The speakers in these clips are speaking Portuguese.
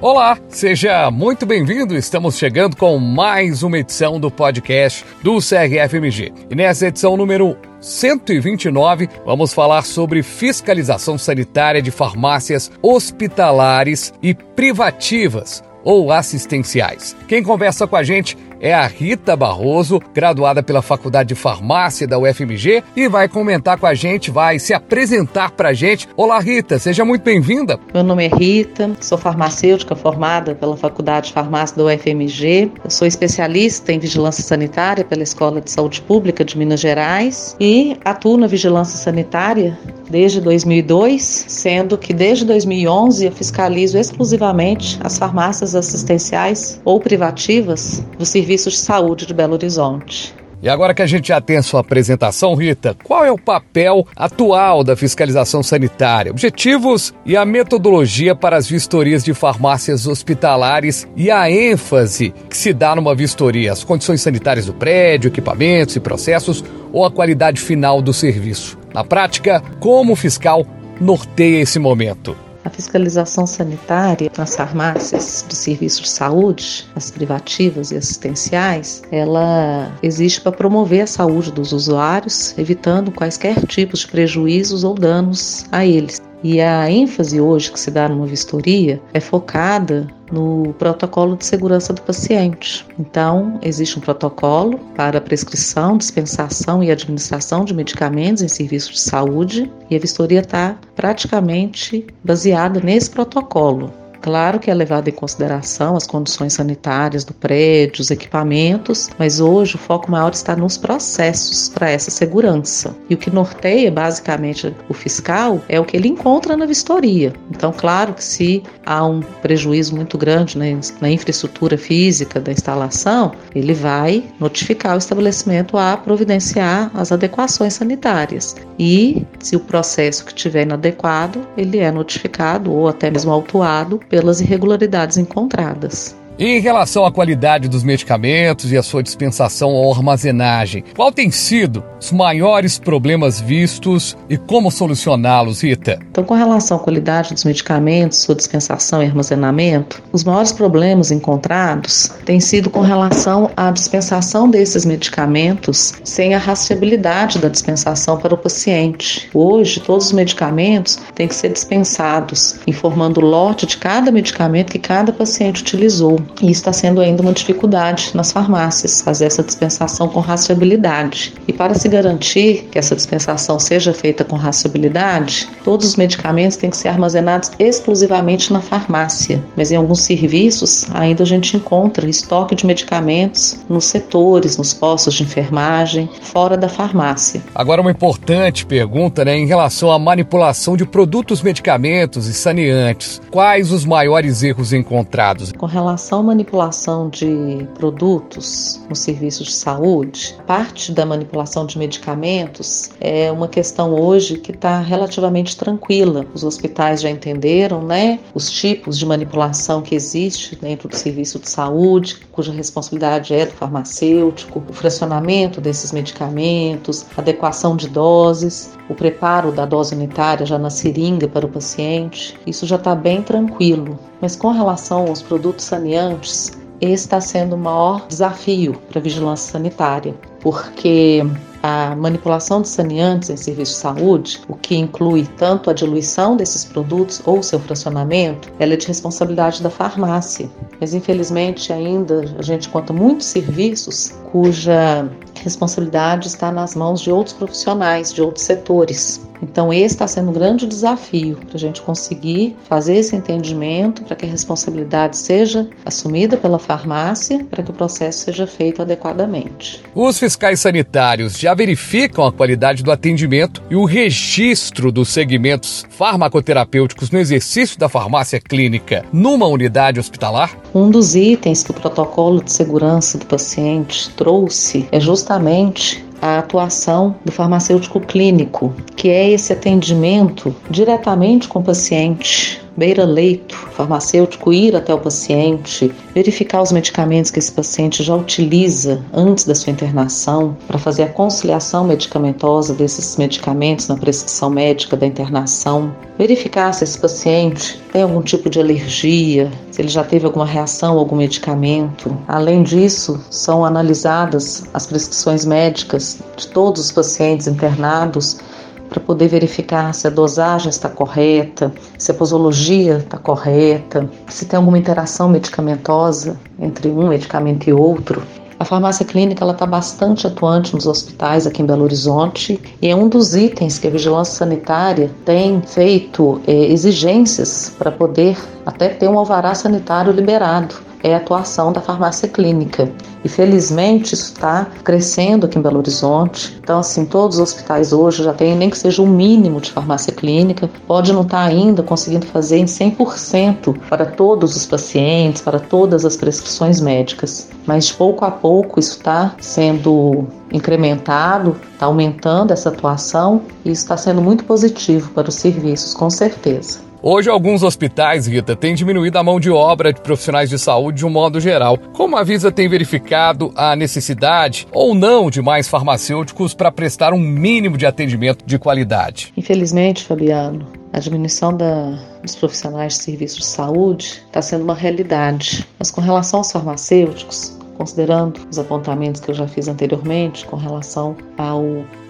Olá, seja muito bem-vindo. Estamos chegando com mais uma edição do podcast do CRFMG. E nessa edição número 129, vamos falar sobre fiscalização sanitária de farmácias hospitalares e privativas ou assistenciais. Quem conversa com a gente é a Rita Barroso, graduada pela Faculdade de Farmácia da UFMG e vai comentar com a gente, vai se apresentar para a gente. Olá, Rita, seja muito bem-vinda. Meu nome é Rita, sou farmacêutica formada pela Faculdade de Farmácia da UFMG. Eu sou especialista em vigilância sanitária pela Escola de Saúde Pública de Minas Gerais e atuo na vigilância sanitária desde 2002, sendo que desde 2011 eu fiscalizo exclusivamente as farmácias assistenciais ou privativas do Serviço de Saúde de Belo Horizonte. E agora que a gente já tem a sua apresentação, Rita, qual é o papel atual da fiscalização sanitária, objetivos e a metodologia para as vistorias de farmácias hospitalares e a ênfase que se dá numa vistoria, as condições sanitárias do prédio, equipamentos e processos ou a qualidade final do serviço? Na prática, como o fiscal norteia esse momento? A fiscalização sanitária nas farmácias do serviço de saúde, as privativas e assistenciais, ela existe para promover a saúde dos usuários, evitando quaisquer tipos de prejuízos ou danos a eles. E a ênfase hoje que se dá numa vistoria é focada no protocolo de segurança do paciente. Então, existe um protocolo para prescrição, dispensação e administração de medicamentos em serviços de saúde e a vistoria está praticamente baseada nesse protocolo. Claro que é levado em consideração as condições sanitárias do prédio, os equipamentos, mas hoje o foco maior está nos processos para essa segurança. E o que norteia basicamente o fiscal é o que ele encontra na vistoria. Então, claro que se há um prejuízo muito grande né, na infraestrutura física da instalação, ele vai notificar o estabelecimento a providenciar as adequações sanitárias. E se o processo que tiver inadequado, ele é notificado ou até mesmo autuado pelas irregularidades encontradas. Em relação à qualidade dos medicamentos e a sua dispensação ou armazenagem, qual tem sido os maiores problemas vistos e como solucioná-los, Rita? Então, com relação à qualidade dos medicamentos, sua dispensação e armazenamento, os maiores problemas encontrados têm sido com relação à dispensação desses medicamentos sem a rastreabilidade da dispensação para o paciente. Hoje, todos os medicamentos têm que ser dispensados, informando o lote de cada medicamento que cada paciente utilizou. E isso está sendo ainda uma dificuldade nas farmácias, fazer essa dispensação com rastreabilidade. E para se garantir que essa dispensação seja feita com rastreabilidade, todos os medicamentos têm que ser armazenados exclusivamente na farmácia. Mas em alguns serviços ainda a gente encontra estoque de medicamentos nos setores, nos postos de enfermagem, fora da farmácia. Agora uma importante pergunta, né, em relação à manipulação de produtos, medicamentos e saneantes. Quais os maiores erros encontrados? Com relação manipulação de produtos nos serviços de saúde, parte da manipulação de medicamentos é uma questão hoje que está relativamente tranquila. Os hospitais já entenderam, né, os tipos de manipulação que existe dentro do serviço de saúde, cuja responsabilidade é do farmacêutico, o fracionamento desses medicamentos, adequação de doses, o preparo da dose unitária já na seringa para o paciente. Isso já está bem tranquilo. Mas com relação aos produtos saneantes, esse está sendo o maior desafio para a vigilância sanitária, porque a manipulação de saneantes em serviços de saúde, o que inclui tanto a diluição desses produtos ou seu fracionamento, ela é de responsabilidade da farmácia. Mas infelizmente ainda a gente conta muitos serviços cuja responsabilidade está nas mãos de outros profissionais, de outros setores. Então, esse está sendo um grande desafio para a gente conseguir fazer esse entendimento para que a responsabilidade seja assumida pela farmácia, para que o processo seja feito adequadamente. Os fiscais sanitários já verificam a qualidade do atendimento e o registro dos segmentos farmacoterapêuticos no exercício da farmácia clínica numa unidade hospitalar? Um dos itens que o protocolo de segurança do paciente trouxe é justamente a atuação do farmacêutico clínico, que é esse atendimento diretamente com o paciente beira-leito farmacêutico ir até o paciente, verificar os medicamentos que esse paciente já utiliza antes da sua internação, para fazer a conciliação medicamentosa desses medicamentos na prescrição médica da internação, verificar se esse paciente tem algum tipo de alergia, se ele já teve alguma reação a algum medicamento. Além disso, são analisadas as prescrições médicas de todos os pacientes internados para poder verificar se a dosagem está correta, se a posologia está correta, se tem alguma interação medicamentosa entre um medicamento e outro. A farmácia clínica está bastante atuante nos hospitais aqui em Belo Horizonte e é um dos itens que a vigilância sanitária tem feito é, exigências para poder até ter um alvará sanitário liberado é a atuação da farmácia clínica. E felizmente isso está crescendo aqui em Belo Horizonte. Então, assim, todos os hospitais hoje já têm nem que seja um mínimo de farmácia clínica. Pode não estar tá ainda conseguindo fazer em 100% para todos os pacientes, para todas as prescrições médicas. Mas pouco a pouco isso está sendo incrementado, está aumentando essa atuação e está sendo muito positivo para os serviços, com certeza. Hoje, alguns hospitais, Rita, têm diminuído a mão de obra de profissionais de saúde de um modo geral. Como a Visa tem verificado a necessidade ou não de mais farmacêuticos para prestar um mínimo de atendimento de qualidade? Infelizmente, Fabiano, a diminuição da, dos profissionais de serviços de saúde está sendo uma realidade. Mas com relação aos farmacêuticos, considerando os apontamentos que eu já fiz anteriormente com relação ao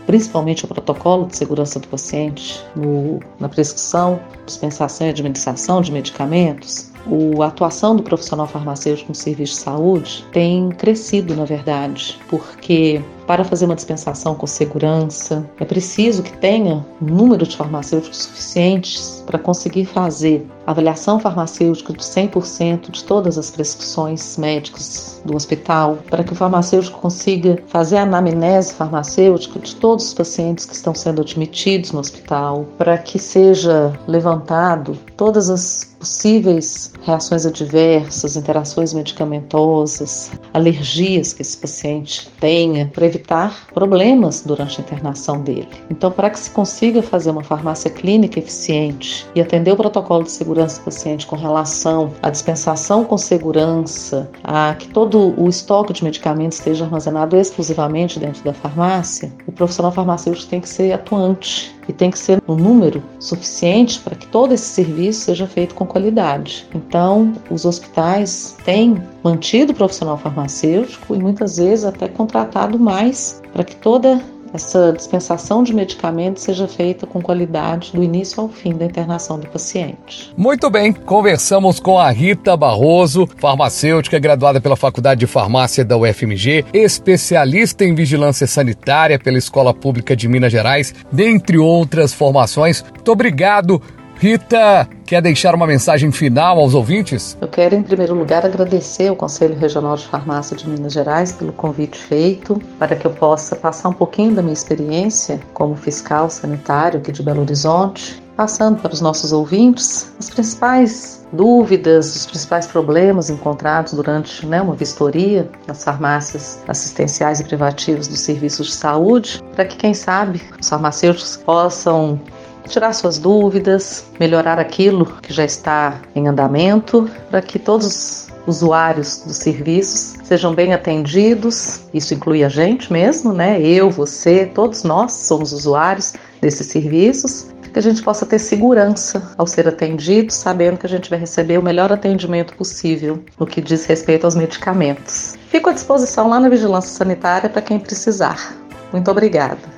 principalmente o protocolo de segurança do paciente no, na prescrição, dispensação e administração de medicamentos, a atuação do profissional farmacêutico no serviço de saúde tem crescido, na verdade, porque para fazer uma dispensação com segurança, é preciso que tenha um número de farmacêuticos suficientes para conseguir fazer avaliação farmacêutica de 100% de todas as prescrições médicas do hospital, para que o farmacêutico consiga fazer a anamnese farmacêutica de todos os pacientes que estão sendo admitidos no hospital, para que seja levantado todas as possíveis reações adversas, interações medicamentosas, alergias que esse paciente tenha, para evitar problemas durante a internação dele. Então, para que se consiga fazer uma farmácia clínica eficiente e atender o protocolo de segurança do paciente com relação à dispensação com segurança, a que todo o estoque de medicamentos esteja armazenado exclusivamente dentro da farmácia, o profissional farmacêutico tem que ser atuante e tem que ser um número suficiente para que todo esse serviço seja feito com qualidade. Então, os hospitais têm mantido o profissional farmacêutico e muitas vezes até contratado mais para que toda essa dispensação de medicamentos seja feita com qualidade do início ao fim da internação do paciente. Muito bem, conversamos com a Rita Barroso, farmacêutica graduada pela Faculdade de Farmácia da UFMG, especialista em vigilância sanitária pela Escola Pública de Minas Gerais, dentre outras formações. Muito obrigado Rita, quer deixar uma mensagem final aos ouvintes? Eu quero, em primeiro lugar, agradecer ao Conselho Regional de Farmácia de Minas Gerais pelo convite feito para que eu possa passar um pouquinho da minha experiência como fiscal sanitário aqui de Belo Horizonte, passando para os nossos ouvintes as principais dúvidas, os principais problemas encontrados durante né, uma vistoria nas farmácias assistenciais e privativas dos serviços de saúde, para que, quem sabe, os farmacêuticos possam tirar suas dúvidas, melhorar aquilo que já está em andamento, para que todos os usuários dos serviços sejam bem atendidos. Isso inclui a gente mesmo, né? Eu, você, todos nós somos usuários desses serviços. Que a gente possa ter segurança ao ser atendido, sabendo que a gente vai receber o melhor atendimento possível no que diz respeito aos medicamentos. Fico à disposição lá na Vigilância Sanitária para quem precisar. Muito obrigada.